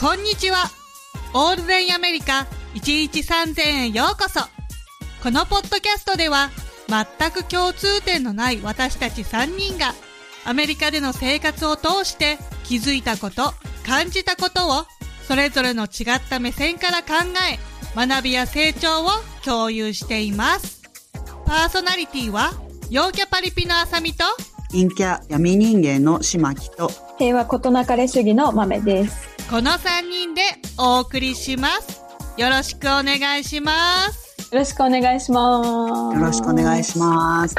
こんにちは。オールデンアメリカ1日3000円ようこそ。このポッドキャストでは全く共通点のない私たち3人がアメリカでの生活を通して気づいたこと、感じたことをそれぞれの違った目線から考え学びや成長を共有しています。パーソナリティは陽キャパリピのあさみと陰キャ闇人間の島木と平和ことなかれ主義の豆です。この3人でお送りします。よろしくお願いします。よろしくお願いします。よろしくお願いします。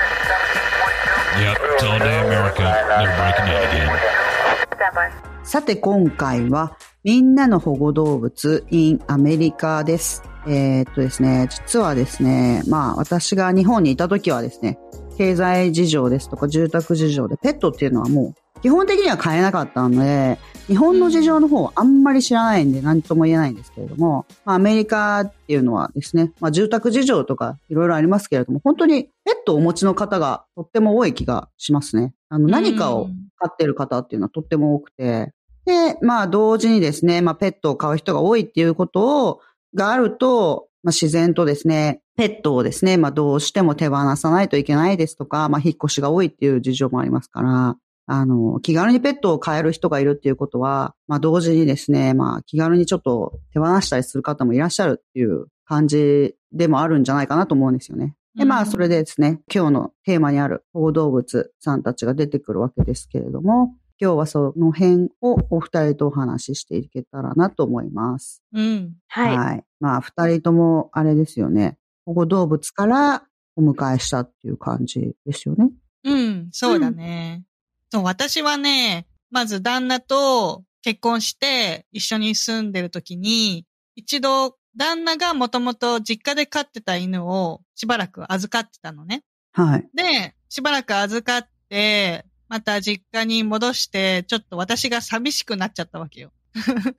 さて今回はみんなの保護動物 in アメリカです。えーっとですね、実はですね、まあ私が日本にいた時はですね、経済事情ですとか住宅事情でペットっていうのはもう基本的には飼えなかったので、日本の事情の方はあんまり知らないんで何とも言えないんですけれども、まあ、アメリカっていうのはですね、まあ、住宅事情とかいろいろありますけれども、本当にペットをお持ちの方がとっても多い気がしますね。あの、何かを飼ってる方っていうのはとっても多くて、で、まあ同時にですね、まあペットを飼う人が多いっていうことを、があると、まあ自然とですね、ペットをですね、まあどうしても手放さないといけないですとか、まあ引っ越しが多いっていう事情もありますから、あの、気軽にペットを飼える人がいるっていうことは、まあ同時にですね、まあ気軽にちょっと手放したりする方もいらっしゃるっていう感じでもあるんじゃないかなと思うんですよね。で、まあ、それでですね、今日のテーマにある保護動物さんたちが出てくるわけですけれども、今日はその辺をお二人とお話ししていけたらなと思います。うん。はい。まあ、二人ともあれですよね。保護動物からお迎えしたっていう感じですよね。うん、そうだね。そう、私はね、まず旦那と結婚して一緒に住んでる時に、一度旦那がもともと実家で飼ってた犬をしばらく預かってたのね。はい。で、しばらく預かって、また実家に戻して、ちょっと私が寂しくなっちゃったわけよ。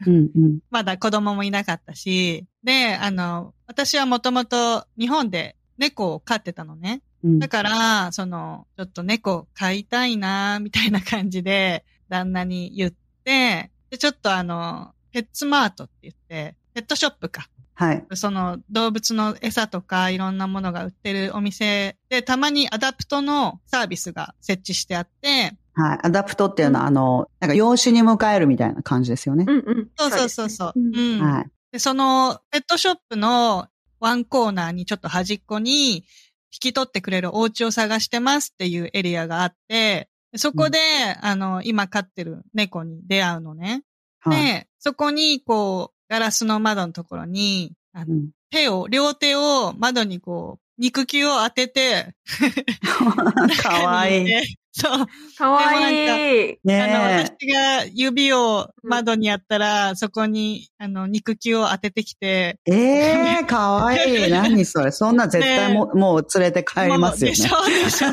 うんうん。まだ子供もいなかったし。で、あの、私はもともと日本で猫を飼ってたのね。うんだから、その、ちょっと猫飼いたいな、みたいな感じで、旦那に言って、で、ちょっとあの、 PetSmart って言って、ペットショップか。はい。その動物の餌とかいろんなものが売ってるお店で、たまに adopt のサービスが設置してあって、はい。 adopt っていうのは、あの、なんか養子に迎えるみたいな感じですよね。うんうん。そうそうそうそう。うんはい。で、そのペットショップのワンコーナーにちょっと端っこに引き取ってくれるお家を探してますっていうエリアがあって、でそこで、あの、今飼ってる猫に出会うのね。はい。で、そこにこう、ガラスの窓のところに、あのうん手を、両手を窓にこう、肉球を当てて、かわいい。でそう。かわいい。ねあの、え。私が指を窓にやったら、そこに、あの、肉球を当ててきて、ええかわいい。何それ。そんな絶対も,、もう連れて帰りますよね。でしょでしょ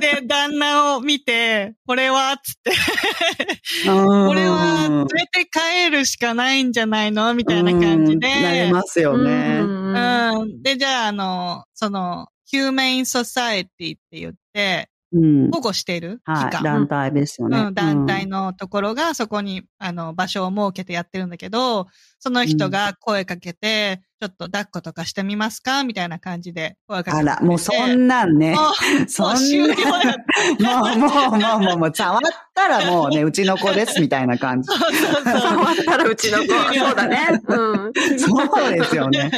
で、旦那を見て、これは、つって、ここれは連れて帰るしかないんじゃないの？みたいな感じで。なりますよね。うんうん。で、じゃあ、あの、その、ヒューメインソサエティって言って、うん。保護している？機はい。関。団体ですよね。うん、団体のところがそこに、あの、場所を設けてやってるんだけど、その人が声かけて、ちょっと抱っことかしてみますか？みたいな感じで。あら、もうそんなんね。もう、そんなもう。もう、もう、もう、もう、もう、触ったらもうね、うちの子です、みたいな感じ。そうそうそう。触ったらうちの子。そうだね。うん。そうですよね。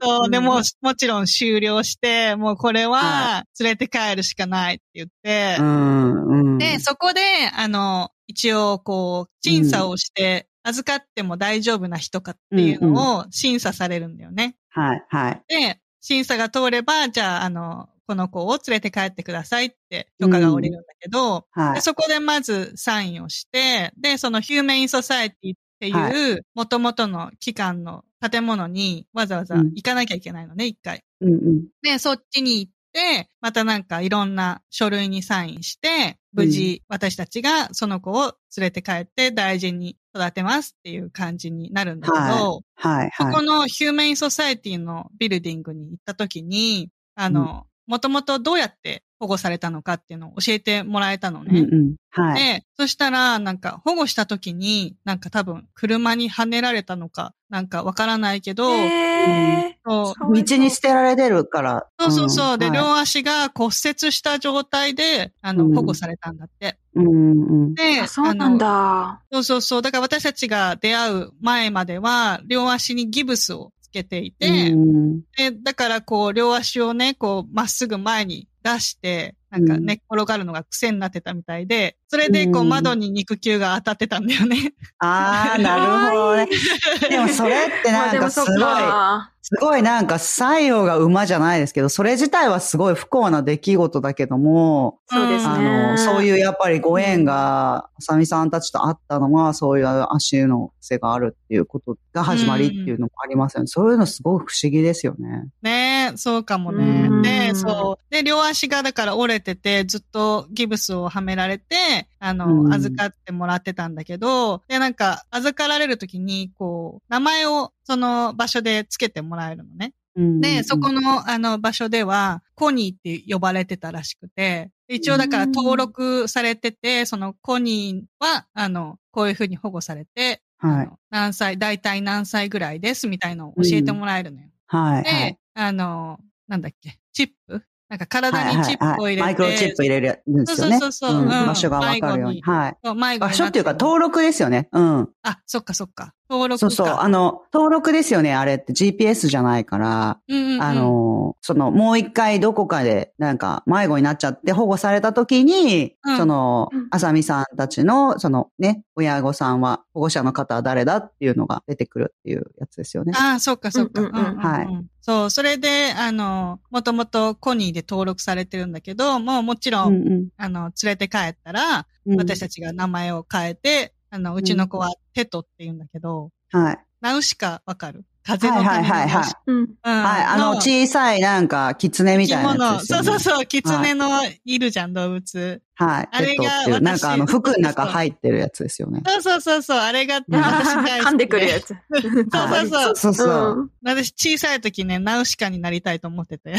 そう、でも、もちろん終了して、もうこれはは連れて帰るしかないって言ってう、ん、うん。で、そこで、あの、一応、こう、審査をして、預かっても大丈夫な人かっていうのを審査されるんだよね。はい、はい。で、審査が通れば、じゃあ、あの、この子を連れて帰ってくださいって許可が下りるんだけど、はい。でそこでまずサインをして、で、そのヒューメインソサエティってはいう元々の機関の建物にわざわざうん行かなきゃいけないのね、一回。うんうん。で、そっちに行って、またなんかいろんな書類にサインして、無事私たちがその子を連れて帰って大事に育てますっていう感じになるんだけど、ははい、はい。のヒューメインソサエティのビルディングに行った時に、あの、もともとどうやって保護されたのかっていうのを教えてもらえたのね。うんうん。はい。で、そしたら、なんか保護した時に、なんか多分車にはねられたのか、なんかわからないけど、えそうそう道に捨てられてるから。そうそうそう。で、んはい両足が骨折した状態で、あの、うん保護されたんだって。うんうん。で、あ、そうなんあだ。の。そうそうそう。だから私たちが出会う前までは、両足にギブスをつけていて、うんで、だからこう、両足をね、こう、まっすぐ前に出して、なんか寝っ転がるのが癖になってたみたいで、それでこう、うん窓に肉球が当たってたんだよね。ああ、なるほどね。でもそれってまあなんかすごい。すごいなんか西洋が馬じゃないですけど、それ自体はすごい不幸な出来事だけども、そうですね。あの、そういうやっぱりご縁が、あさみさんたちとあったのは、そういう足の癖があるっていうことが始まりっていうのもありますよね。そういうのすごく不思議ですよね。ねえ、そうかもうね。んで、そう。で、両足がだから折れてて、ずっとギブスをはめられて、あの、うん預かってもらってたんだけど、で、なんか、預かられるときに、こう、名前をその場所でつけてもらえるのね。で、そこの、の、あの、場所では、コニーって呼ばれてたらしくて、一応だから登録されてて、そのコニーは、あの、こういうふうに保護されて、はい。何歳、大体何歳ぐらいですみたいのを教えてもらえるのよ。はい。で、はいあの、なんだっけ、チップなんか体にチップを入れて、マイクロチップ入れるんですよね。そうそうそうそううん場所がわかるように。はい。場所っていうかる登録ですよね。うん。あ、そっかそっか。登録か。そうそう。あの、登録ですよね。あれって GPS じゃないから。うんうんうんあ、の、その、もう一回どこかで、なんか、迷子になっちゃって保護された時に、うんそのうん、あさみさんたちの、そのね、親御さんは、保護者の方は誰だっていうのが出てくるっていうやつですよね。ああ、そっかそっか。うんうんうんうんはいそう、それで、あの、もともとコニーで登録されてるんだけど、もうもちろん、うんうんあの、連れて帰ったら、うん私たちが名前を変えて、あの、うちの子はテトって言うんだけど、はい。ナウシカわかる？風のはいはいはいはいうん。うんはい。あの、小さいなんか、狐みたいなやつね。そうそうそう、狐のいるじゃん、動物。はい。あれがなんかあの、服の中入ってるやつですよね。そうそうそうそう、あれがん私大。噛んでくるやつ。そうそうそう。そうそう。うん私小さい時ね、ナウシカになりたいと思ってて。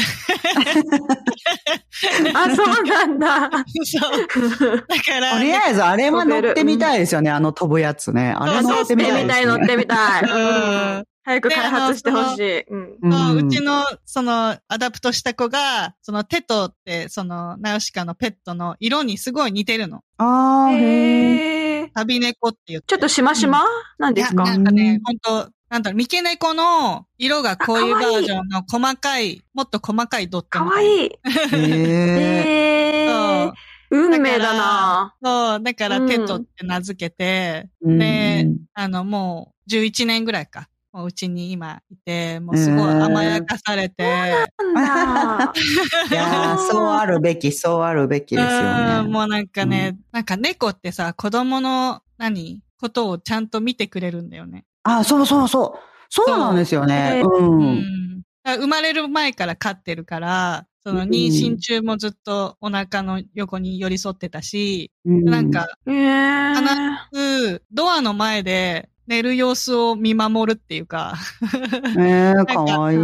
あ、そうなんだ。そう。だから、とりあえず、あれは乗ってみたいですよね。あの飛ぶやつね。あれ乗乗っててっみたいみたい、乗っ。てみたい。うん早く開発してほしい。うん。うちの、その、 adopt した子が、その、テトって、その、ナウシカのペットの色にすごい似てるの。あー、へー。へー旅猫って言って。ちょっとしましま？なんですか？いやなんかね、本当なんだろう、三毛猫の色がこういうバージョンの細かい、もっと細かいドットか。わいい。へえー。運命だなそう、だからうんテトって名付けて、うんあの、もう11年ぐらいか。もううちに今いて、もうすごい甘やかされて。いやーそうあるべき、そうあるべきですよね。うんもうなんかね、なんか猫ってさ、子供の何ことをちゃんと見てくれるんだよね。あ、そうそうそう。そうなんですよね。そうう。うん生まれる前から飼ってるから、その妊娠中もずっとお腹の横に寄り添ってたし、なんか、えー。うんドアの前で寝る様子を見守るっていうか、うん、えー、かわいい。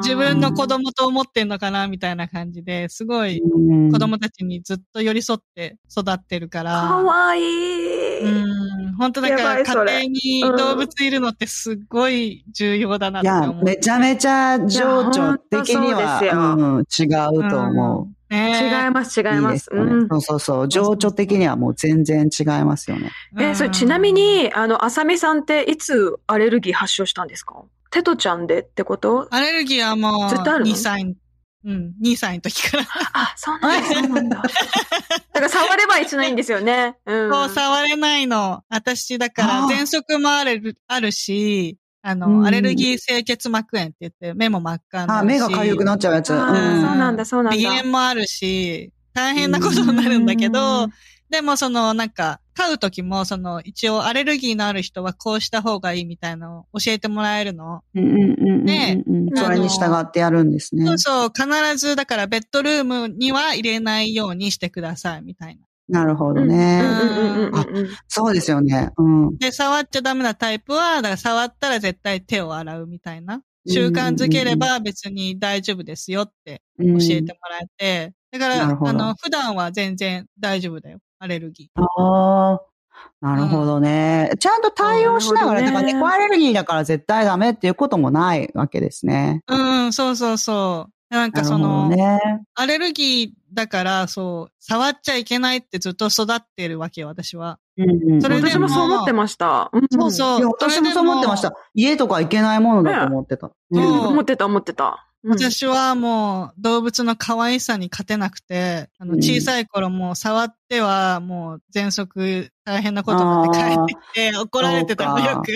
自分の子供と思ってんのかなみたいな感じで、すごいうん子供たちにずっと寄り添って育ってるから。かわいい。うん、本当だから家庭に動物いるのってすっごい重要だないってや思、う。めちゃめちゃ情緒的には、うん、違うと思う。うん。ね違います、違いいいまですすよね。うんそうそうそう。情緒的にはもう全然違いますよね。え、それちなみ、に、あの、あさみさんっていつアレルギー発症したんですか？テトちゃんでってこと？アレルギーはもう、ずっとあるの？2歳、うん、2歳の時から。あ、そうなんだ、そうなんだ。だから触れば一緒ないんですよね。うん。そう、触れないの。私、だから、喘息もある、あるし、あの、うんアレルギー性結膜炎って言って、目も真っ赤になあ、るし。目が痒くなっちゃうやつ。うんそうなんだ、そうなんだ。鼻炎もあるし、大変なことになるんだけど、でもそのなんか、飼うときも、その一応アレルギーのある人はこうした方がいいみたいなのを教えてもらえるの。うんうんうんうんねうんうん。それに従ってやるんですね。そうそう、必ずだからベッドルームには入れないようにしてくださいみたいな。なるほどうんね。うんうんうんうんうんそうですよね。うん。で、触っちゃダメなタイプは、だから触ったら絶対手を洗うみたいな。習慣づければ別に大丈夫ですよって教教えてもらえて。だから、あの、普段は全然大丈夫だよ。アレルギー。ああ。なるほどね。ちゃんと対応しながら、だから猫アレルギーだから絶対ダメっていうこともないわけですね。うん、そうそうそう。なんかその、ね。アレルギーだから、そう、触っちゃいけないってずっと育ってるわけよ、私は。うんうんそれで私もそう思ってました。うんそうそう。いや、私もそう思ってました。家とか行けないものだと思ってた。ねうん思ってた、思ってた。うん私はもう動物の可愛さに勝てなくて、あのうん小さい頃もう触ってはもう全息大変なことになって帰ってきて怒られてたのよく。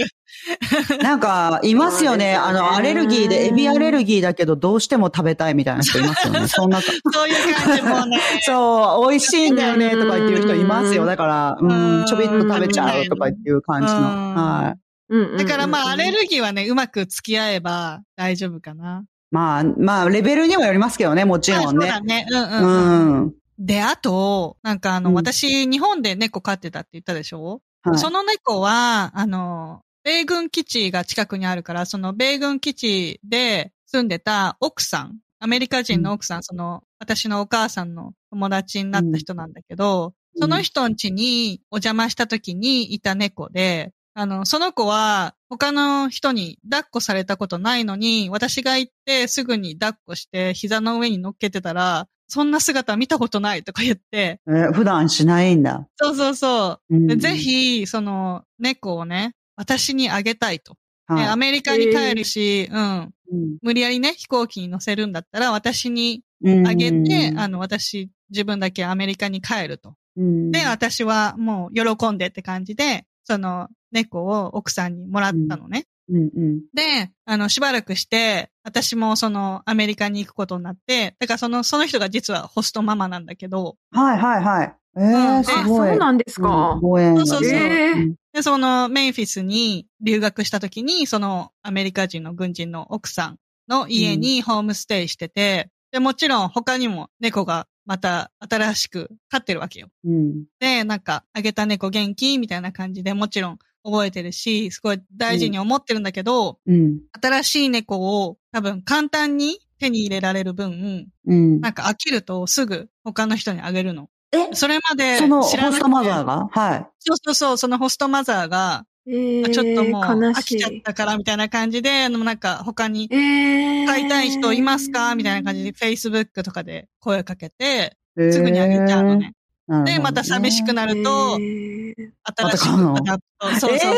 なんか、いますよね。あの、アレルギーで、エビアレルギーだけど、どうしても食べたいみたいな人いますよね。そんなか、そういう感じもね。そう、美味しいんだよね、とか言ってる人いますよ。うんだから、ううんん、ちょびっと食べちゃうとかっていう感じの。うんはい。だからまあアレルギーはね、うまく付き合えば大丈夫かな。まあ、まあ、レベルにもよりますけどね、もちろんまあそうね。だね。うんううん。ん。で、あと、なんかあの、うん私、日本で猫飼ってたって言ったでしょ？はいその猫は、あの、米軍基地が近くにあるから、その米軍基地で住んでた奥さん、アメリカ人の奥さん、その、私のお母さんの友達になった人なんだけど、うんその人ん家にお邪魔した時にいた猫で、あの、その子は他の人に抱っこされたことないのに、私が行ってすぐに抱っこして膝の上に乗っけてたら、そんな姿見たことないとか言って、えー普段しないんだ。そうそうそう。うんでぜ、ひ、その、猫をね、私にあげたいと。はいねアメリカに帰るし、うん。うん無理やりね、飛行機に乗せるんだったら、私にうんあげて、あの、私、自分だけアメリカに帰ると。うんで、私はもう喜んでって感じで、その、猫を奥さんにもらったのね。うん。うんで、あの、しばらくして、私もその、アメリカに行くことになって、だからその、その人が実はホストママなんだけど、はいはいはい。えうん。すごい。そうなんですか。そうそうそう。えーうん。で、そのメンフィスに留学した時に、そのアメリカ人の軍人の奥さんの家にホームステイしてて、で、もちろん他にも猫がまた新しく飼ってるわけよ。うん。で、なんか、あげた猫元気？みたいな感じでもちろん覚えてるし、すごい大事に思ってるんだけど、うん。新しい猫を多分簡単に手に入れられる分、うん。なんか飽きるとすぐ他の人にあげるの。え？それまでそのホ知らなくて。ストマザーが？はい。そうそうそう、そのホストマザーが、えーちょっともう飽きちゃったからみたいな感じで、あのなんか他にえー。飼いたい人いますか？みたいな感じで Facebook とかで声かけて、すすぐにあげちゃうのね。なるほどね。で、また寂しくなると、えー。新しくアダそうそうそう。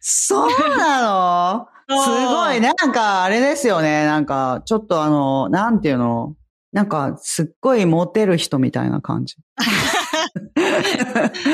そうなの？すごい、なんか、あれですよね。なんか、ちょっとあの、なんていうの？なんか、すっごいモテる人みたいな感じ。うん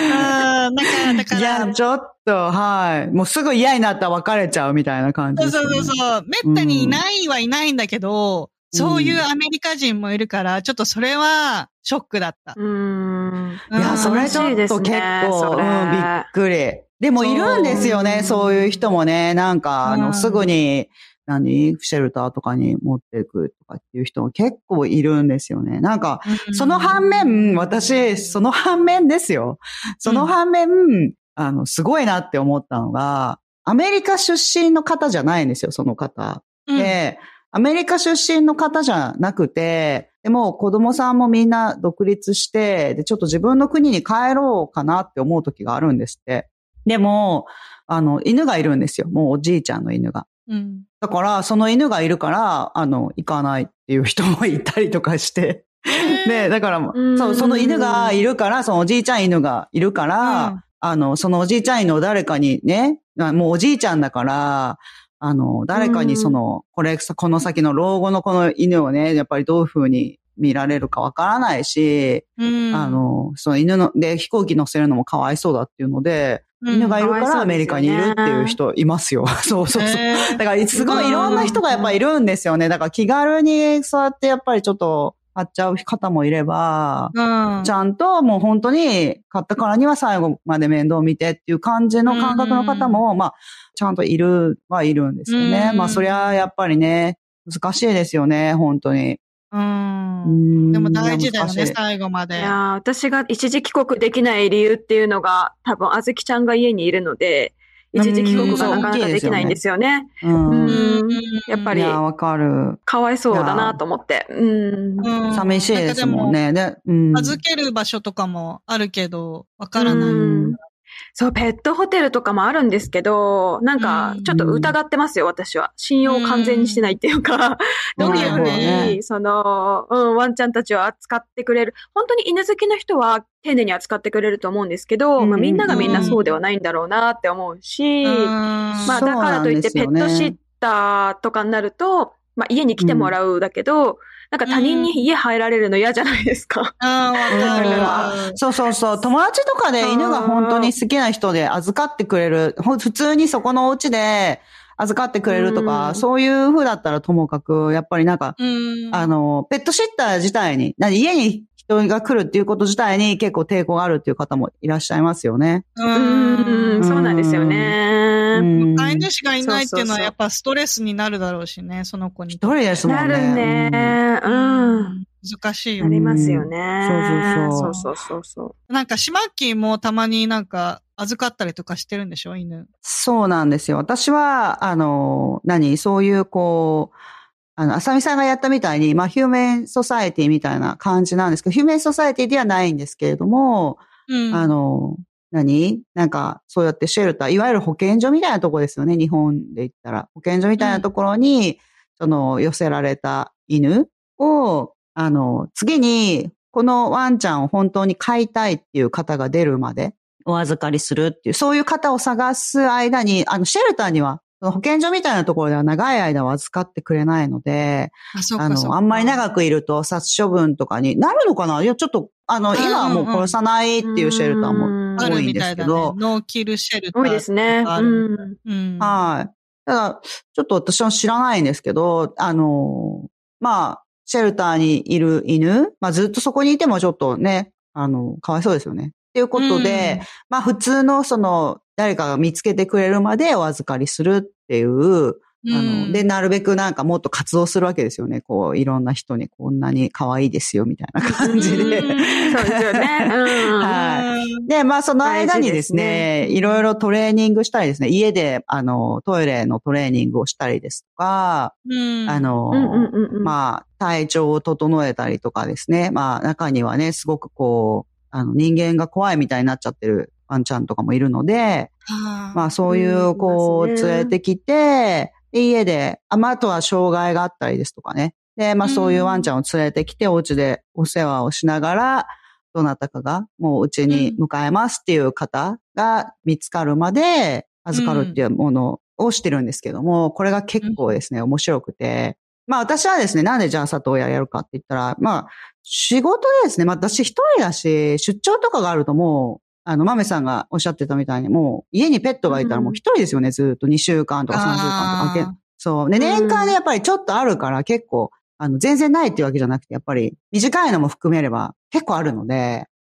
なんか、だかいや、ら、ちょっと、はい。もうすぐ嫌になったら別れちゃうみたいな感じね、そうそうそう。めったにいないはいないんだけど、うんそういうアメリカ人もいるから、ちょっとそれはショックだった。うーん。いや、それちょっと結構、ねうん、びっくり。でもいるんですよね、そうそういう人もね。なんか、あの、うんすぐに、何シェルターとかに持っていくとかっていう人も結構いるんですよね。なんか、その反面、私、その反面ですよ。その反面、あの、すごいなって思ったのが、アメリカ出身の方じゃないんですよ、その方。うん、で、アメリカ出身の方じゃなくて、でも子供さんもみんな独立して、で、ちょっと自分の国に帰ろうかなって思う時があるんですって。でも、あの、犬がいるんですよ。もうおじいちゃんの犬が。うん。だから、その犬がいるから、あの、行かないっていう人もいたりとかして。で、だから、んそう、その犬がいるから、そのおじいちゃん犬がいるから、うんあの、そのおじいちゃん犬を誰かにね、あもうおじいちゃんだから、あの、誰かにその、これ、この先の老後のこの犬をね、やっぱりどういう風に見られるかわからないし、うん。あの、その犬の、で、飛行機乗せるのもかわいそうだっていうので、犬がいるからアメリカにいるっていう人いますよ。そうそうそう。へーだから、すごいいろんな人がやっぱいるんですよね。だから気軽にそうやってやっぱりちょっと買っちゃう方もいれば、うん。ちゃんともう本当に買ったからには最後まで面倒見てっていう感じの感覚の方も、まあ、ちゃんといるはいるんですよね。うんまあ、そりゃやっぱりね、難しいですよね、本当に。うん。うんでも大事だよね、最後まで。いやー私が一時帰国できない理由っていうのが、多分、あずきちゃんが家にいるので、一時帰国がなかなかできないんですよね。うん。うんうんやっぱりいや、わかる。かわいそうだなと思って。うん。うん寂しいですもんね。で、うん。預ける場所とかもあるけど、わからない。うんそう、ペットホテルとかもあるんですけど、なんかう、んちょっと疑ってますよ、私は。信用を完全にしてないっていうか、どういうふうなるほどね。に、その、うん、ワンちゃんたちを扱ってくれる。本当に犬好きな人は丁寧に扱ってくれると思うんですけど、うんまあ、みんながみんなそうではないんだろうなって思うし、うんまあ、だからといってペットシッターとかになると、まあ、家に来てもらうだけど、なんか他人に家入られるの嫌じゃないですか。ああ、わかるわ。そうそうそう。友達とかで犬が本当に好きな人で預かってくれる。普通にそこのお家で預かってくれるとか、うんそういう風だったらともかく、やっぱりなんか、うん。あの、ペットシッター自体に、な家に人が来るっていうこと自体に結構抵抗があるっていう方もいらっしゃいますよね。ううん、ん。そうなんですよね。うん飼い主がいないっていうのはやっぱストレスになるだろうしね、その子に。一人ですもんね。なるね。うん。難しいよね。なりますよね。そうそうそうそうそうそうなんか、シマッキーもたまになんか預かったりとかしてるんでしょ犬。そうなんですよ。私は、あの、何？そういう、こう、あの、浅見さんがやったみたいに、まあ、ヒューメンソサエティみたいな感じなんですけど、ヒューメンソサエティではないんですけれども、うん。あの、何？なんか、そうやってシェルター、いわゆる保健所みたいなところですよね。日本で言ったら。保健所みたいなところに、その、寄せられた犬を、あの、次に、このワンちゃんを本当に飼いたいっていう方が出るまで、お預かりするっていう、そういう方を探す間に、あの、シェルターには、保健所みたいなところでは長い間は預かってくれないので、あ、あ。の、あんまり長くいると殺処分とかになるのかな？いや、ちょっと、あの、うん今はもう殺さないっていうシェルターもある多いんでみたいだね。すけど、ノーキルシェルター。多いですね。うん。うん。はい。ただ、ちょっと私は知らないんですけど、あの、まあ、シェルターにいる犬、まあずっとそこにいてもちょっとね、あの、かわいそうですよね。っていうことで、まあ普通のその、誰かが見つけてくれるまでお預かりするっていう、うん、あの、で、なるべくなんかもっと活動するわけですよね。こう、いろんな人にこんなに可愛いですよ、みたいな感じで。うんそうですよね。うん。はいで、まあその間にですね、いろいろトレーニングしたりですね、家で、あの、トイレのトレーニングをしたりですとか、うん。あ、の。まあ、体調を整えたりとかですね。まあ、中にはね、すごくこう、あの、人間が怖いみたいになっちゃってるワンちゃんとかもいるので、はあ、まあ、そういう、こう、うんいますね連れてきて、で家で、あ、まあ、あとは障害があったりですとかね。で、まあ、そういうワンちゃんを連れてきて、お家でお世話をしながら、どなたかが、もううちに迎えますっていう方が見つかるまで、預かるっていうものをしてるんですけども、これが結構ですね、面白くて、まあ私はですね、なんでじゃあ里親やるかって言ったら、まあ仕事でですね、まあ私一人だし、出張とかがあるともう、あの、豆さんがおっしゃってたみたいに、もう家にペットがいたらもう一人ですよね、ずっと。2週間とか3週間とか。そう。で、年間でやっぱりちょっとあるから結構、あの、全然ないっていうわけじゃなくて、やっぱり短いのも含めれば結構あるので、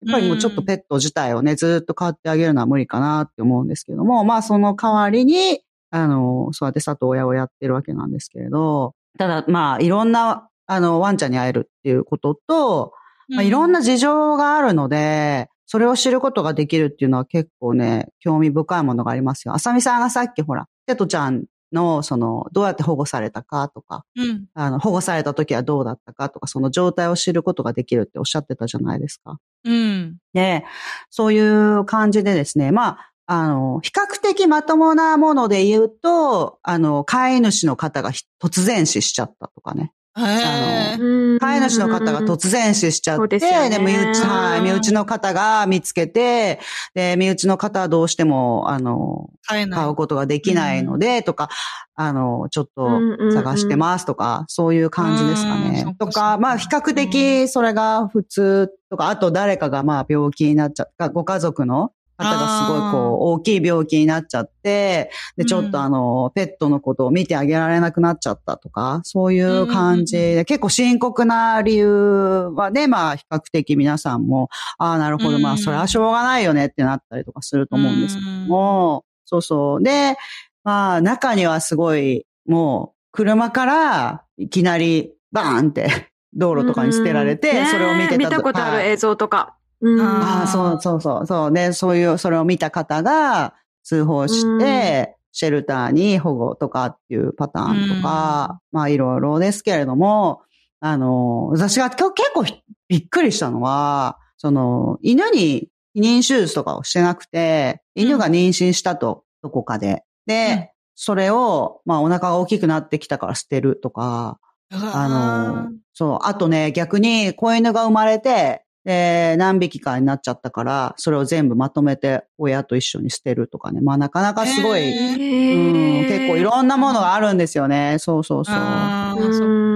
やっぱりもうちょっとペット自体をね、ずっと飼ってあげるのは無理かなって思うんですけども、まあその代わりに、あの、そうやって里親をやってるわけなんですけれど、ただまあいろんな、あの、ワンちゃんに会えるっていうことと、まあ、いろんな、な事情があるので、それを知ることができるっていうのは結構ね、興味深いものがありますよ。あさみさんがさっきほら、テトちゃんの、その、どうやって保護されたかとか、うん。あの、保護された時はどうだったかとか、その状態を知ることができるっておっしゃってたじゃないですか。うん。で、そういう感じでですね、まあ、あの、比較的まともなもので言うと、あの、飼い主の方がひ突然死しちゃったとかね。へえ。うん飼い主の方が突然死しちゃって、でね。身内、はい、身内の方が見つけて、で、身内の方はどうしても、あの、買うことができないので、とか、あの、ちょっと探してますとか、そういう感じですかうんねとか、まあ、比較的それが普通とか、あと誰かがまあ病気になっちゃった、ご家族の方がすごいこう、大きい病気になっちゃって、で、ちょっとあの、ペットのことを見てあげられなくなっちゃったとか、そういう感じで、結構深刻な理由はね、まあ、比較的皆さんも、ああ、なるほど、まあ、それはしょうがないよねってなったりとかすると思うんですけども、そうそう。で、まあ、中にはすごい、もう、車からいきなりバーンって道路とかに捨てられて、うんねそれを見てた見たことあるはい映像とか。うんああ、そうそうそう、そう。で、そういう、それを見た方が通報して、シェルターに保護とかっていうパターンとか、まあいろいろですけれども、あの、私が今日結構びっくりしたのは、その、犬に避妊手術とかをしてなくて、犬が妊娠したと、どこかで。で、うん。それを、まあお腹が大きくなってきたから捨てるとか、あの、そう、あとね、逆に子犬が生まれて、で、何匹かになっちゃったから、それを全部まとめて親と一緒に捨てるとかね。まあなかなかすごい、へうん、結構いろんなものがあるんですよね。そうそうそう。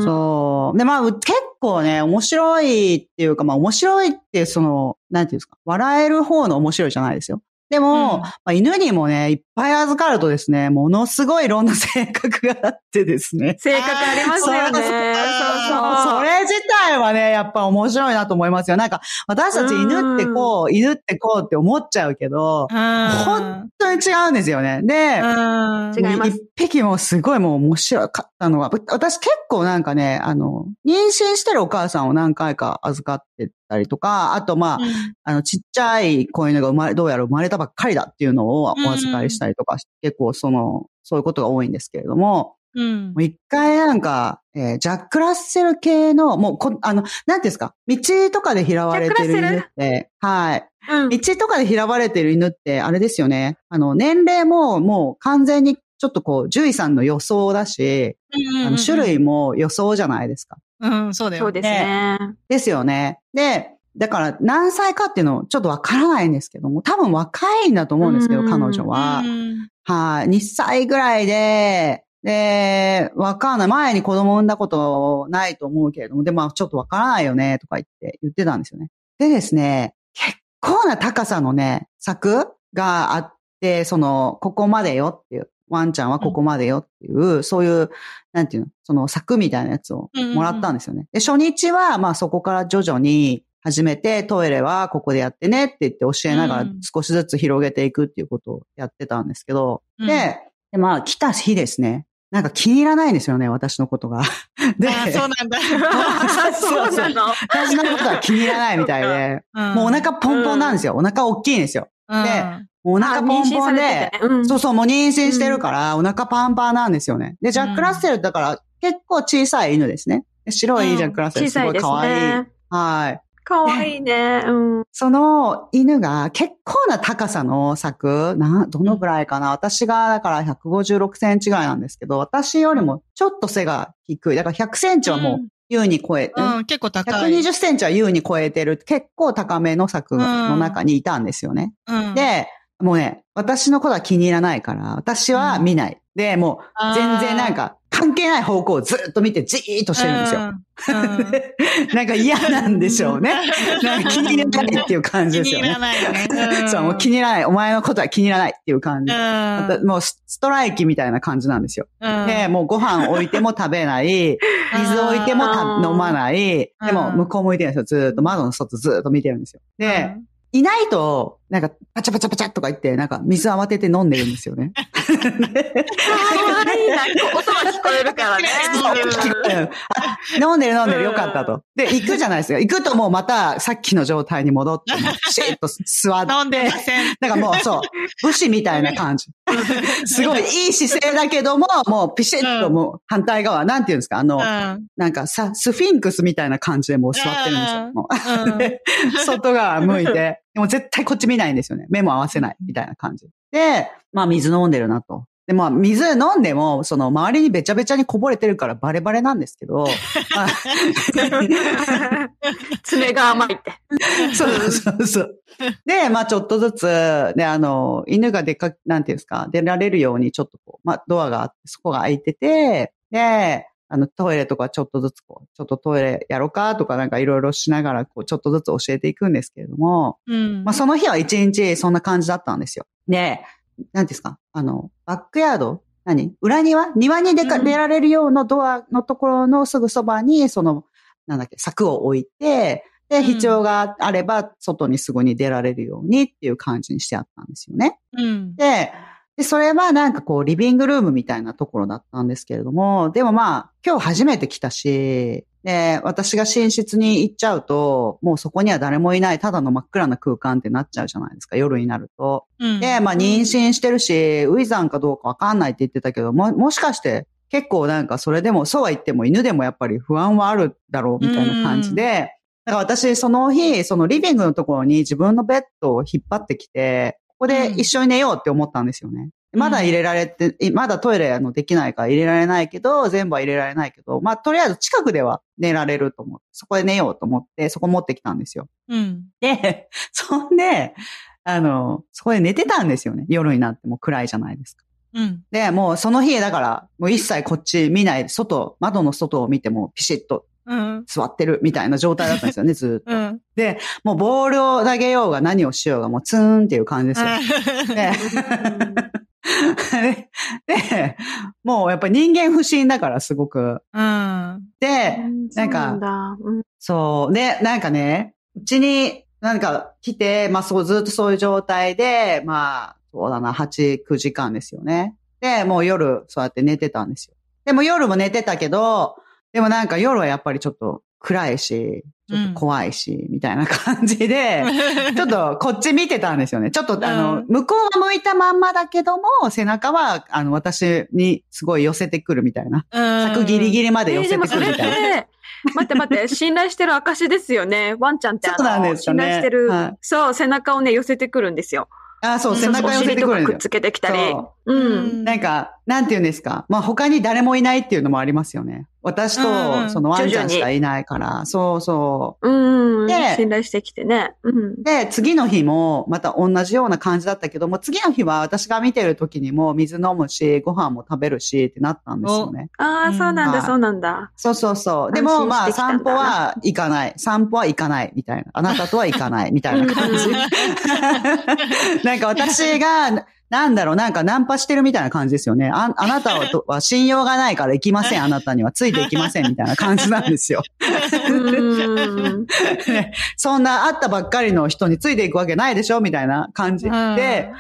そう。で、まあ、う結構ね、面白いっていうか、まあ、面白いって、その、なんていうんですか、笑える方の面白いじゃないですよ。でも、うんまあ、犬にもね、いっぱい預かるとですね、ものすごいいろんな性格があってですね。性格ありますよね。そうそれ自体はね、やっぱ面白いなと思いますよ。なんか、私たち犬ってこう、犬ってこうって思っちゃうけど、うん本当に違うんですよね。で、うん違います一匹もすごいもう面白かったのが、私結構なんかね、あの、妊娠してるお母さんを何回か預かってたりとか、あとまあ、あの、ちっちゃい子犬が生まれ、どうやら生まれたばっかりだっていうのをお預かりしたりとか、結構その、そういうことが多いんですけれども、うんもう一回なんか、えージャック・ラッセル系の、もうこ、あの、なんていうんですか、道とかで拾われてる犬って、はい。うん道とかで拾われてる犬って、あれですよね。あの、年齢ももう完全にちょっとこう、獣医さんの予想だし、あの種類も予想じゃないですか。うん、そうだよ。そうですね。ですよね。で、だから何歳かっていうのちょっとわからないんですけども、多分若いんだと思うんですけど、うん彼女は。うんはい、2歳ぐらいで、で、わかんない。前に子供産んだことないと思うけれども、でもちょっとわからないよね、とか言って言ってたんですよね。でですね、結構な高さのね、柵があって、その、ここまでよっていう、ワンちゃんはここまでよっていう、そういう、なんていうの、その柵みたいなやつをもらったんですよね。で、初日は、まあそこから徐々に始めて、トイレはここでやってねって言って教えながらうん少しずつ広げていくっていうことをやってたんですけど、うんで、でまあ来た日ですね。なんか気に入らないんですよね、私のことが。で、あそうなんだ。そうなの。私のことは気に入らないみたいで、もうお腹ポンポンなんですよ。お腹大きいんですよ。うんでお腹ポンポンで、うんそうそう、もう妊娠してるから、お腹パンパンなんですよね。で、ジャック・ラッセルだから結構小さい犬ですね。で白いジャック・ラッセルすごい可愛い。ね。はい。かわいいね。うん。その犬が結構な高さの柵、な、どのぐらいかな、私がだから156センチぐらいなんですけど、私よりもちょっと背が低い。だから100センチはもう優に超えて、うん、結構高い。120センチは優に超えてる、結構高めの柵の中にいたんですよね。うん、で、もうね、私のことは気に入らないから、私は見ない。で、もう全然なんか関係ない方向をずっと見てじーっとしてるんですよ。うん。なんか嫌なんでしょうね。なんか気に入らないっていう感じですよね気に入ら。ないよね。んそう、もう気に入らない。お前のことは気に入らないっていう感じ。うんもうスストライキみたいな感じなんですよ。うんで、もうご飯置いても食べない、水置いても飲まない、でもうん向こう向いてるんですよ。ずーっと窓の外ずーっと見てるんですよ。で、いないと、なんか、パチャパチャパチャとか言って、なんか、水慌てて飲んでるんですよね。かわいいな。音が聞こえるからね。飲んでる飲んでるよかったと。で、行くじゃないですか。行くともうまたさっきの状態に戻って、もうピシッと座って。飲んでません。なんかもうそう、武士みたいな感じ。すごいいい姿勢だけども、もうピシッともう反対側、なんていうんですか、あの、うんなんかさ、スフィンクスみたいな感じでもう座ってるんですよ。外側向いて、でも絶対こっち見ないんですよね。目も合わせないみたいな感じ。で、まあ水飲んでるなと。で、まあ水飲んでも、その周りにべちゃべちゃにこぼれてるからバレバレなんですけど、ま あ爪が甘いって。そうそうそう。で、まあちょっとずつ、で、あの、犬が出か、なんていうんですか、出られるようにちょっとこう、まあドアがあって、そこが開いてて、で、あの、トイレとかちょっとずつこう、ちょっとトイレやろうかとかなんかいろいろしながら、こう、ちょっとずつ教えていくんですけれども、うん。まあ、その日は一日そんな感じだったんですよ。で、何ですか？あの、バックヤード？何？裏庭？庭に出か、うん出られるようなドアのところのすぐそばに、その、なんだっけ、柵を置いて、で、うん必要があれば、外にすぐに出られるようにっていう感じにしてあったんですよね。うん。で、で、それはなんかこう、リビングルームみたいなところだったんですけれども、でもまあ、今日初めて来たし、で、私が寝室に行っちゃうと、もうそこには誰もいない、ただの真っ暗な空間ってなっちゃうじゃないですか、夜になると。うん。で、まあ、妊娠してるし、ウィザンかどうかわかんないって言ってたけど、も、もしかして、結構なんかそれでも、そうは言っても犬でもやっぱり不安はあるだろうみたいな感じで、だから私その日、そのリビングのところに自分のベッドを引っ張ってきて、ここで一緒に寝ようって思ったんですよね。うんまだ入れられて、いまだトイレあのできないから入れられないけど、全部は入れられないけど、まあとりあえず近くでは寝られると思って、そこで寝ようと思って、そこ持ってきたんですよ。うん。で、そんで、あの、そこで寝てたんですよね。夜になっても暗いじゃないですか。うん。で、もうその日だから、もう一切こっち見ない、外、窓の外を見てもピシッとうん。座ってるみたいな状態だったんですよね、ずーっと。うん。で、もうボールを投げようが何をしようがもうツーンっていう感じですよ。でで、もうやっぱ人間不信だからすごく。うん。で、なんかそう。で、なんかね、うちになんか来て、まあそうずっとそういう状態で、まあ、そうだな、8、9時間ですよね。で、もう夜そうやって寝てたんですよ。でも夜も寝てたけど、でもなんか夜はやっぱりちょっと暗いし、ちょっと怖いし、みたいな感じで、ちょっとこっち見てたんですよね。ちょっとあの、うん向こうは向いたまんまだけども、背中はあの私にすごい寄せてくるみたいな。柵ギリギリ。リまで寄せてくるみたいな。て、待って待って、信頼してる証ですよね。ワンちゃんってあそうなんですよね頼してる、はいそう、背中をね、寄せてくるんですよ。あ、そう、うん背中寄せてくるんですよくっつけてきたり。そううん。なんか、なんて言うんですか？まあ他に誰もいないっていうのもありますよね。私と、そのワンちゃんしかいないから。そうそうん。で信頼してきてね。うんう。。で、次の日もまた同じような感じだったけども、次の日は私が見てる時にも水飲むし、ご飯も食べるしってなったんですよね。ああ、そうなんだ、はいそうなんだ。そうそうそう。でもまあ散歩は行かない。散歩は行かないみたいな。あなたとは行かないみたいな感じ。なんか私が、ななんだろう、なんかナンパしてるみたいな感じですよね。あ あなたは信用がないから行きません、あなたには。ついて行きません、みたいな感じなんですよ。そんな会ったばっかりの人についていくわけないでしょみたいな感じで、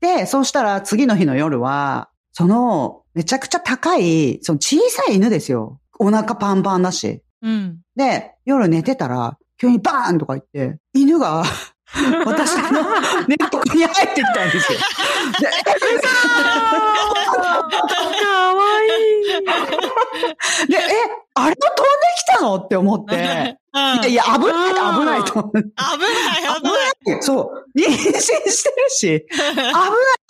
で、そうしたら次の日の夜は、その、めちゃくちゃ高い、その小さい犬ですよ。お腹パンパンだし。うん。で、夜寝てたら、急にバーンとか言って、犬が、私の寝床に入ってきたんですよ。でかわいい。で、え、あれも飛んできたのって思って、いやいや、危ない、危ないと思って。危ない、危ない。そう。妊娠してるし、危ない、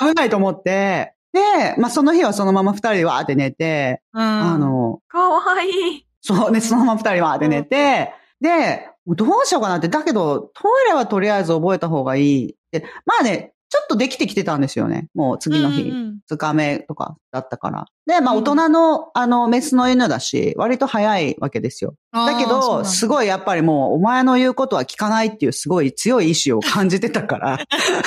危ないと思って、で、まあ、その日はそのまま二人でわーって寝て、ああ、の、かわいい。そうね、そのまま二人わーって寝て、で、どうしようかなって、だけど、トイレはとりあえず覚えた方がいいって、まあね、ちょっとできてきてたんですよね。もう次の日。うんうん二日目とかだったから。で、まあうん大人の、あの、メスの犬だし、割と早いわけですよ。だけど、すい。ごいやっぱりもう、お前の言うことは聞かないっていうすごい強い意志を感じてたから。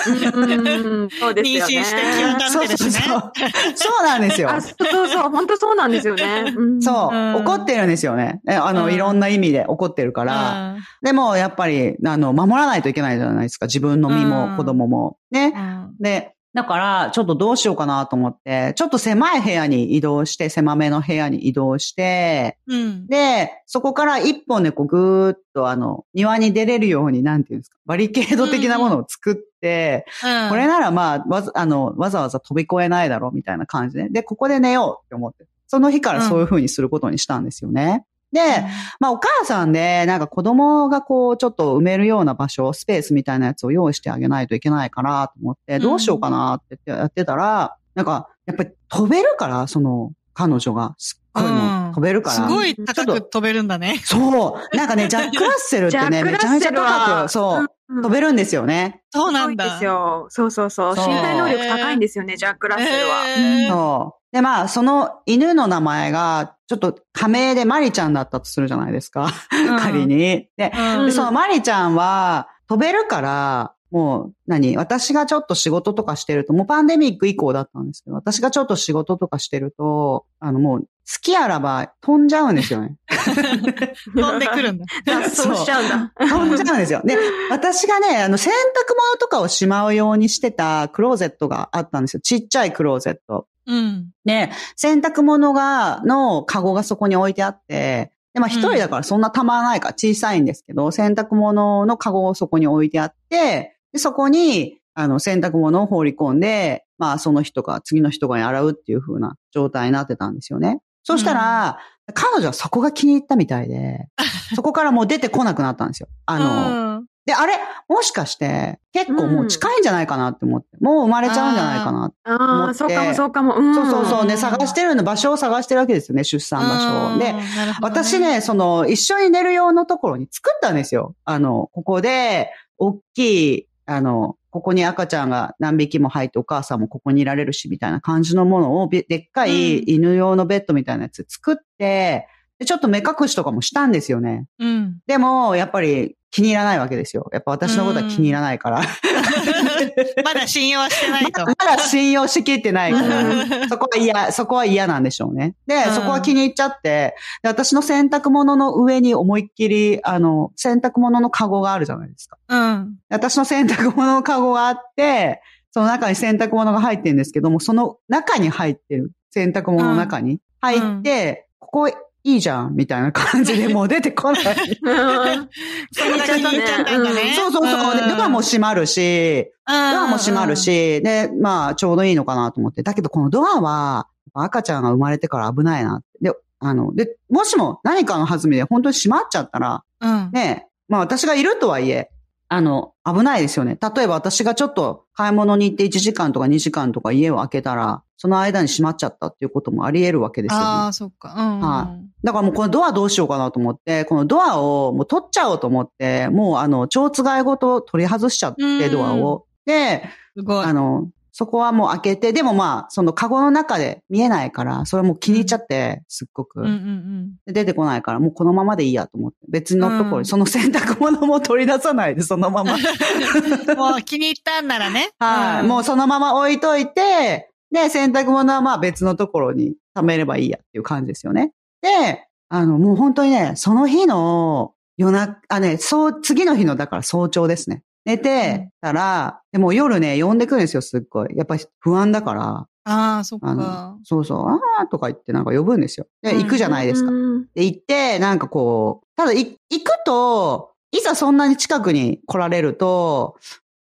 うん、そうですよね。妊娠して気をそうそうそう。そうなんですよ。あ、そうそう本当そうなんですよね。うんそう、うん怒ってるんですよね。えあの、うんいろんな意味で怒ってるから。でも、やっぱり、あの、守らないといけないじゃないですか。自分の身うんも子供も。ね。うんで、だから、ちょっとどうしようかなと思って、ちょっと狭い部屋に移動して、狭めの部屋に移動して、うん。で、そこから一本でこうぐーっとあの、庭に出れるように、なんていうんですか、バリケード的なものを作って、うんこれならまあ、わざ、あの、わざわざ飛び越えないだろうみたいな感じで。で、ここで寝ようって思って。その日からそういう風にすることにしたんですよね。で、まあお母さんで、なんか子供がこう、ちょっと埋めるような場所、スペースみたいなやつを用意してあげないといけないかなと思って、うん。どうしようかなってやってたら、なんか、やっぱり飛べるから、その、彼女が、すっごいも飛べるから。すごい高く飛べるんだね。そう。なんかね、ジャック・ラッセルってね、めちゃめちゃ高く、そう。飛べるんですよね。そうなんだ。ですよ。そうそうそう。身体能力高いんですよね、ジャック・ラッセルは。そう。で、まあ、その犬の名前が、ちょっと仮名でマリちゃんだったとするじゃないですか。うん仮に。で、うんでそのマリちゃんは飛べるから、もう、何？私がちょっと仕事とかしてると、もうパンデミック以降だったんですけど、私がちょっと仕事とかしてると、あのもう、好きあらば飛んじゃうんですよね。飛んでくるんだ。脱走しちゃうんだ。飛んじゃうんですよ。で、私がね、あの、洗濯物とかをしまうようにしてたクローゼットがあったんですよ。ちっちゃいクローゼット。うん。で、洗濯物が、のカゴがそこに置いてあって、で、まあ一人だからそんなたまらないから小さいんですけど、洗濯物のカゴをそこに置いてあって、でそこに、あの、洗濯物を放り込んで、まあその人が次の人がに洗うっていう風な状態になってたんですよね。そしたら、彼女はそこが気に入ったみたいで、そこからもう出てこなくなったんですよ。あの、うんで、あれ？もしかして、結構もう近いんじゃないかなって思って、もう生まれちゃうんじゃないかなああ、思ってそうかもそうかも。うん、そうそうそうね、うん探してるの、場所を探してるわけですよね、出産場所を。で、、うんなるほど私ね、その、一緒に寝る用のところに作ったんですよ。あの、ここで、大きい、あの、ここに赤ちゃんが何匹も入ってお母さんもここにいられるし、みたいな感じのものを、べでっかい犬用のベッドみたいなやつ作って、でちょっと目隠しとかもしたんですよね。うん。でも、やっぱり気に入らないわけですよ。やっぱ私のことは気に入らないから。まだ信用はしてないと。まだ信用しきってないから。そこは嫌、そこは嫌なんでしょうね。で、うんそこは気に入っちゃって、で私の洗濯物の上に思いっきり、あの、洗濯物のカゴがあるじゃないですか。うん。で私の洗濯物のカゴがあって、その中に洗濯物が入ってるんですけども、その中に入ってる、洗濯物の中に入って、ここいいじゃん、みたいな感じでもう出てこない。うん。そんな気に入っちゃったんだね。そうそうそう。でドアも閉まるし、ドドアも閉まる。し、で、まあ、ちょうどいいのかなと思って。だけど、このドアは、赤ちゃんが生まれてから危ないな。で、あの、で、もしも何かの弾みで本当に閉まっちゃったら、うん。ね、まあ私がいるとはいえ、あの、危ないですよね。例えば私がちょっと買い物に行って1時間とか2時間とか家を開けたら、その間に閉まっちゃったっていうこともあり得るわけですよね。ああ、そっか。うん。はだからもうこのドアどうしようかなと思って、このドアをもう取っちゃおうと思って、もうあの、蝶つがいごと取り外しちゃって、うんドアを。で、あ。の、そこはもう開けて、でもまあ、そのカゴの中で見えないから、それもう気に入っちゃって、すっごく。うんうんで出てこないから、もうこのままでいいやと思って。別のところに、うんその洗濯物も取り出さないで、そのまま。うん。もう気に入ったんならね。はい。もうそのまま置いといて、で、洗濯物はまあ別のところに貯めればいいやっていう感じですよね。で、あの、もう本当にね、その日の夜中、あね、そう、次の日の、だから早朝ですね。寝てたら、でも夜ね、呼んでくるんですよ、すっごい。やっぱり不安だから、ああ、そっあかの。そうそう、あーとか言ってなんか呼ぶんですよ。で、うん行くじゃないですか。うんで、行って、なんかこう、ただい行くと、いざそんなに近くに来られると、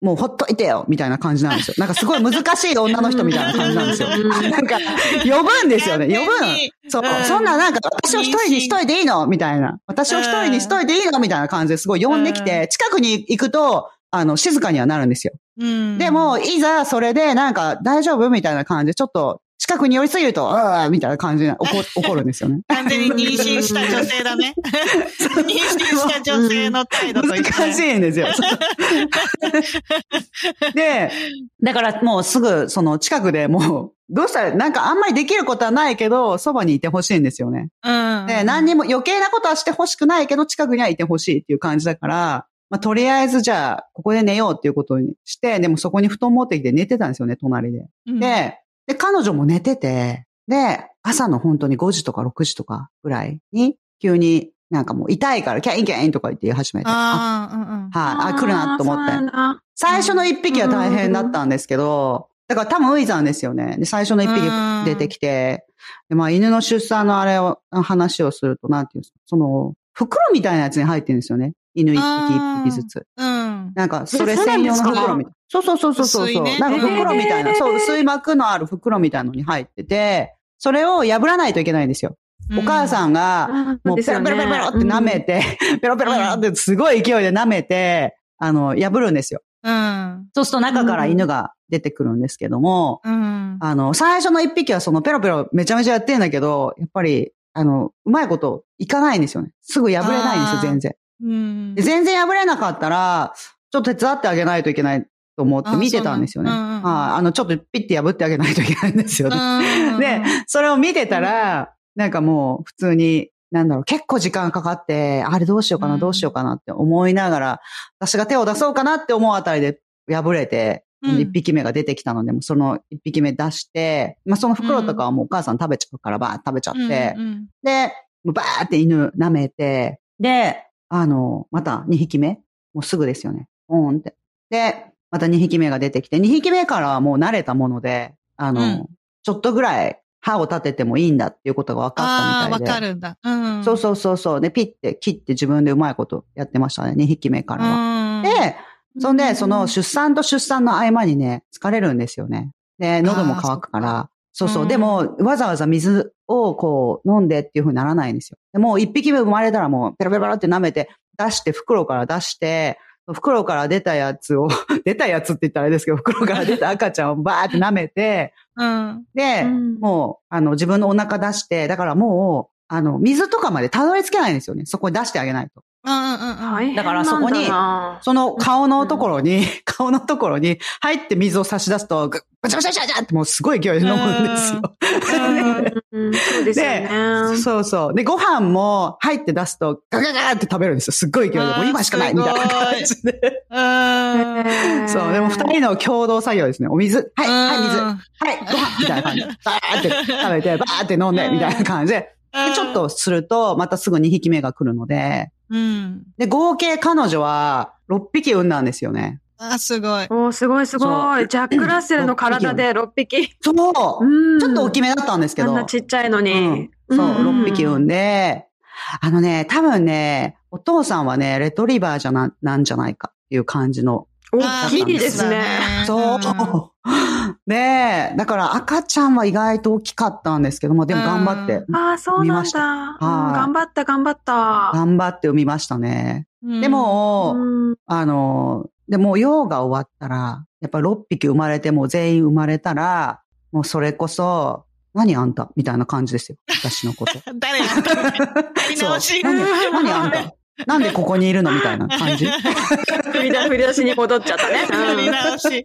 もうほっといてよみたいな感じなんですよ。なんかすごい難しい女の人みたいな感じなんですよ。うんなんか、呼ぶんですよね。呼ぶの。そううん。そんななんか、私を一人にしといていいの？みたいな。私を一人にしといていいの？みたいな感じですごい呼んできうて、近くに行くと、あの、静かにはなるんですよ。うん。でも、いざそれでなんか大丈夫みたいな感じで、ちょっと近くに寄りすぎると、ああみたいな感じで怒 怒るんですよね。完全に妊娠した女性だね。妊娠した女性の態度といって。難しいんですよ。で、だからもうすぐその近くでもう、どうしたら、なんかあんまりできることはないけど、そばにいてほしいんですよね。うん。で、何にも余計なことはしてほしくないけど、近くにはいてほしいっていう感じだから、まあ、とりあえずじゃあ、ここで寝ようっていうことにして、でもそこに布団持ってきて寝てたんですよね、隣で。うん、で、で、彼女も寝てて、で、朝の本当に5時とか6時とかぐらいに、急になんかもう痛いからキャインキャインとか言って言い始めて、あ、ああ、うんうん。はい、あ、来るなと思って。最初の一匹は大変だったんですけど、だから多分ウイザンですよね。で、最初の一匹出てきて、で、まあ犬の出産のあれを、話をすると、なんていうんですか、その、袋みたいなやつに入ってるんですよね。犬一匹一匹ずつ。うん。なんか、それ専用の袋みたいな。そうそうそうそうそう。ねなんか袋みたいな、そう、薄い膜のある袋みたいのに入ってて、それを破らないといけないんですよ。お母さんが、もうペロペロペロペロって舐めて、ペロペロペロってすごい勢いで舐めて、あの、破るんですよ。うん。そうすると中から犬が出てくるんですけども、うん。あの、最初の一匹はそのペロペロめちゃめちゃやってんだけど、やっぱり、あの、うまいこといかないんですよね。すぐ破れないんですよ、全然。うん。で。全然破れなかったら、ちょっと手伝ってあげないといけないと思って見てたんですよね。あそうなんうんうんはい。あの、ちょっとピッて破ってあげないといけないんですよ。ね。うんで、それを見てたら、なんかもう普通に、なんだろう、結構時間かかって、あれどうしようかな、うん。どうしようかなって思いながら、私が手を出そうかなって思うあたりで破れて、うん。一匹目が出てきたので、もうその一匹目出して、まあその袋とかはもうお母さん食べちゃうから、バーッ食べちゃって、で、もうバーって犬舐めて、で、あの、また2匹目？もうすぐですよね。ポーンって。で、また2匹目が出てきて、2匹目からはもう慣れたもので、あの、うんちょっとぐらい歯を立ててもいいんだっていうことが分かったみたいで。かるんだ。うん。そうそうそうそう。で、ピッて切って自分でうまいことやってましたね。2匹目からは。うん。で、そんで、そのうん出産と出産の合間にね、疲れるんですよね。で、喉も乾くから。そうそう。うんでも、わざわざ水をこう飲んでっていう風にならないんですよ。でもう一匹目生まれたらもうペロペロペロって舐めて、出して、袋から出して、袋から出たやつを、出たやつって言ったらあれですけど、袋から出た赤ちゃんをバーって舐めて、うん。で、うんもう、あの、自分のお腹出して、だからもう、あの、水とかまでたどり着けないんですよね。そこに出してあげないと。うんうんうんだからそこにその顔のところに、顔のところに入って水を差し出すと、ぐバチャバチャバチャバチャってもうすごい勢いで飲むんですよ。ですよね。そうそう。で、ご飯も入って出すと、ガガガって食べるんですよ。すっごい勢いで。もう今しかないみたいな感じで。うん。そう。でも二人の共同作業ですね。お水。はい、はい、水。うんはい、ご飯みたいな感じで。バーって食べて、バーって飲んで、みたいな感じで。で、ちょっとすると、またすぐ2匹目が来るので、うん。で、合計彼女は6匹産んだんですよね。あ、すごい。おーすごいすごい。ジャック・ラッセルの体で6匹。そう。うんちょっと大きめだったんですけど。あんなちっちゃいのに。うんそう、ん6匹産んで、あのね、多分ね、お父さんはね、レトリバーじゃな、なんじゃないかっていう感じの。大きいですね。そう。ねえ、だから赤ちゃんは意外と大きかったんですけども、でも頑張って、ああ、そうなんだ。頑張った、頑張った。頑張って産みましたね。うんで、も、うんあの、でも、用が終わったら、やっぱ6匹生まれても全員生まれたら、もうそれこそ、何あんたみたいな感じですよ。私のこと。誰やり直しそう何何あんた なんでここにいるのみたいな感じ？振り出振り出しに戻っちゃったね。やり直し。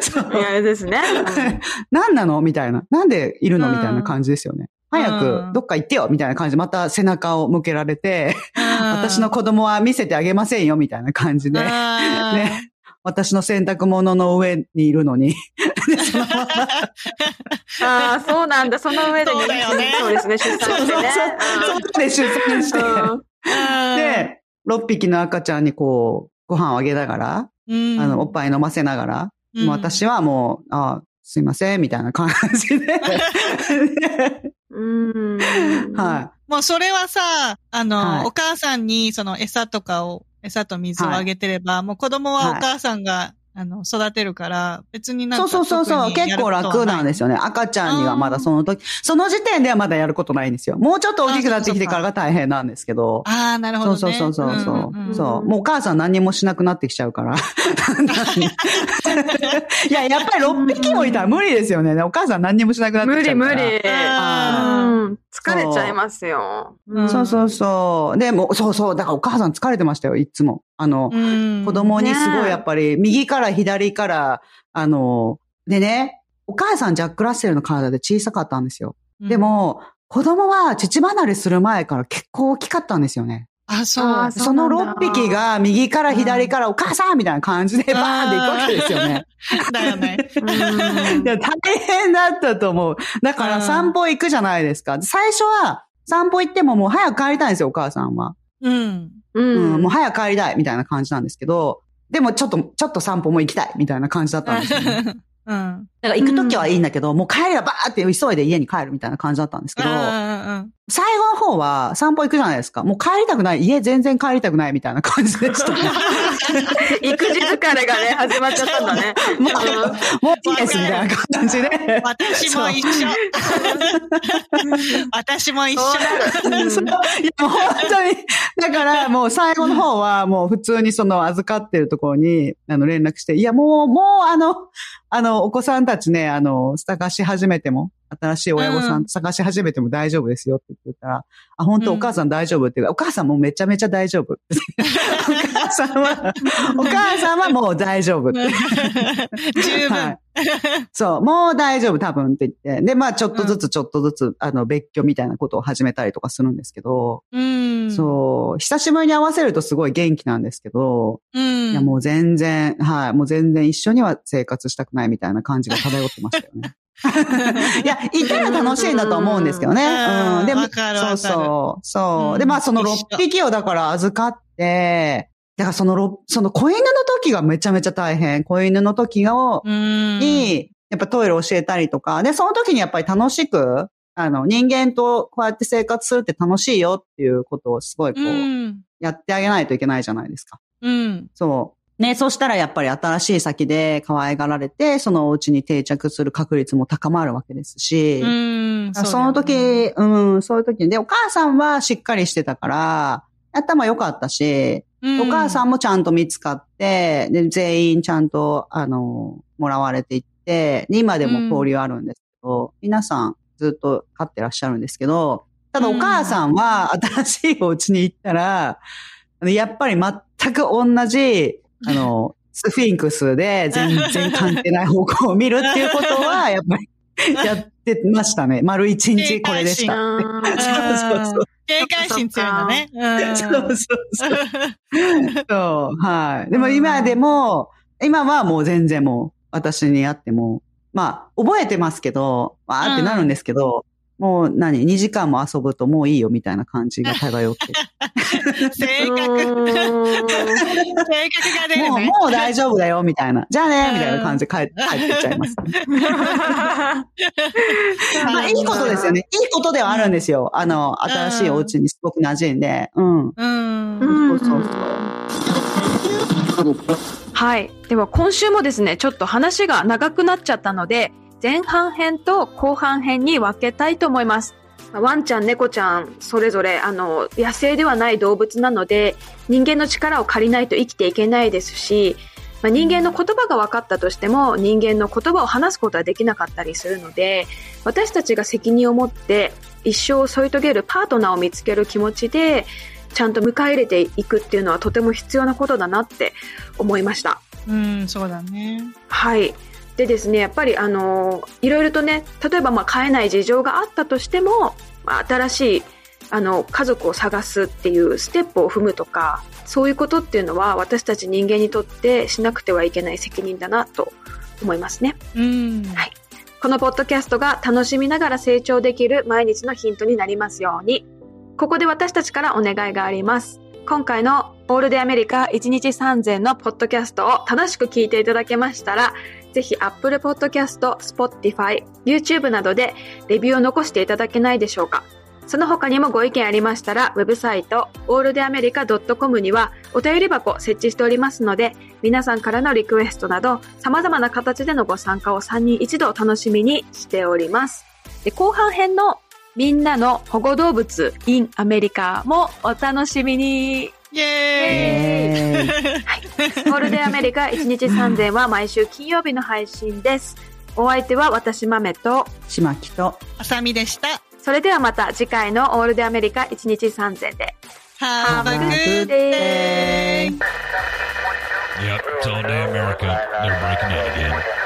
そううんいや、あれですね。何なのみたいな。なんでいるのみたいな感じですよね。早うんくどっか行ってよみたいな感じでまた背中を向けられて、私の子供は見せてあげませんよみたいな感じで、ね。ね、私の洗濯物の上にいるのに、でそのままああ、そうなんだ。その上でそうだよねそうですね、出産そうそうそうしてね。で出産して、うんで、6匹の赤ちゃんにこう、ご飯をあげながら、うん、あの、おっぱい飲ませながら、もう私はもう、あすいません、みたいな感じで。うん。はもうそれはさ、あの、はい。お母さんにその餌とかを、餌と水をあげてれば、もう子供はお母さんが、あの、育てるから、別にい。なんかそうそうそうそう。結構楽なんですよ。よね。赤ちゃんにはまだその時、その時点ではまだやることないんですよ。もうちょっと大きくなってきてからが大変なんですけど。ああ、なるほど、ね。そうそうそうそうそう、んんんそう。もうお母さん何にもしなくなってきちゃうから。いや、やっぱり6匹もいたら無理ですよね。お母さん何にもしなくなって無理きちゃうから。無理。あうん疲れちゃいますよ。うんそうそうそう。でも、そうそう。だからお母さん疲れてましたよ、いつも。あの、うん子供にすごねいやっぱり、右から左から、あの、でね、お母さんジャック・ラッセルの体で小さかったんですよ。で、も、子供は父離れする前から結構大きかったんですよね。あ、そう。あその6匹が右から左からお母さんみたいな感じでバーンっていくわけですよね。だよね。大変だったと思う。だからうん散歩行くじゃないですか。最初は散歩行ってももう早く帰りたいんですよ、お母さんは。うん。ううん、ん。もう早く帰りたいみたいな感じなんですけど、でもちょっと、ちょっと散歩も行きたいみたいな感じだったんですよね。うん。だから行くときはいいんだけど、もう帰りはバーって急いで家に帰るみたいな感じだったんですけど、うん最後の方は散歩行くじゃないですか。もう帰りたくない。家全然帰りたくないみたいな感じでしたね。育児疲れがね、始まっちゃったんだね。もう、もういいですみたいな感じで。私も一緒。私も一緒。そうなる。そういや、もう本当に。だから、もう最後の方は、もう普通にその預かってるところに、あの、連絡して、いや、もう、もう、あの、あの、お子さんたちたちね、あの、探し始めても、新しい親御さん探し始めても大丈夫ですよって言ったら、あ、本当お母さん大丈夫って言うから、お母さんもめちゃめちゃ大丈夫。お母さんは、お母さんはもう大丈夫って。十分。はいそう、もう大丈夫多分って言って。で、まあちょっとずつちょっとずつ、あの、別居みたいなことを始めたりとかするんですけど、うん。そう、久しぶりに合わせるとすごい元気なんですけど、う。ん。いやもう全然、はい、もう全然一緒には生活したくないみたいな感じが漂ってましたよね。いや、いたら楽しいんだと思うんですけどね。うんうん。でも、そうそう、そう。うんで、まあその一緒6匹をだから預かって、だからそのろ、その子犬の時がめちゃめちゃ大変。子犬の時を、うん。に、やっぱトイレ教えたりとか、で、その時にやっぱり楽しく、あの、人間とこうやって生活するって楽しいよっていうことをすごいこう、うん。やってあげないといけないじゃないですか。うん。そう。ね、そしたらやっぱり新しい先で可愛がられて、そのお家に定着する確率も高まるわけですし、うん。その時、うん、そういう時に、で、お母さんはしっかりしてたから、頭良かったし、お母さん、んもちゃんと見つかって、で、全員ちゃんと、あの、もらわれていって、で今でも交流あるんですけど、皆さんずっと飼ってらっしゃるんですけど、ただお母さんは新しいお家に行ったら、やっぱり全く同じ、あの、スフィンクスで全然関係ない方向を見るっていうことは、やっぱりやってましたね。丸一日これでした。あそうーそうそう。警戒心強いんだね。うん。そうそうそう。そう、はい。でも今でも、今はもう全然もう私に会っても、まあ、覚えてますけど、わーってなるんですけど、もう何 ?2 時間も遊ぶともういいよみたいな感じが漂って。性格、性格うーんが出るもう、ね。もう大丈夫だよみたいな。じゃあねみたいな感じで帰って、帰ってっちゃいます、まあ、いいことですよね。いいことではあるんですよ。あの、新しいお家にすごく馴染んで。うん。うん。うんそうそうそう。はい。では今週もですね、ちょっと話が長くなっちゃったので、前半編と後半編に分けたいと思います。まあワンちゃん、猫ちゃん、それぞれ、あの、野生ではない動物なので、人間の力を借りないと生きていけないですし、まあ、人間の言葉が分かったとしても、人間の言葉を話すことはできなかったりするので、私たちが責任を持って、一生を添い遂げるパートナーを見つける気持ちで、ちゃんと迎え入れていくっていうのはとても必要なことだなって思いました。うん、そうだね。はい。でですね、やっぱりあのいろいろとね、例えばまあ飼えない事情があったとしても、まあ新しいあの家族を探すっていうステップを踏むとか、そういうことっていうのは私たち人間にとってしなくてはいけない責任だなと思いますね。うん。はいこのポッドキャストが楽しみながら成長できる毎日のヒントになりますように。ここで私たちからお願いがあります。今回のオールデアメリカ1日3000のポッドキャストを楽しく聞いていただけましたら、ぜひ Apple Podcast、Spotify、YouTube などでレビューを残していただけないでしょうか。その他にもご意見ありましたら、ウェブサイト、alldeamerica.com にはお便り箱設置しておりますので、皆さんからのリクエストなど、様々な形でのご参加を3人一度楽しみにしております。で後半編のみんなの保護動物 in アメリカもお楽しみに。イェーイえオールデンアメリカ1日3000は毎週金曜日の配信です。お相手は私豆と、ー、しまきと、あさみでした。それではまた次回のオールデンアメリカ1日3000で。Have a good day! Yep, it's all day America. They're breaking in again.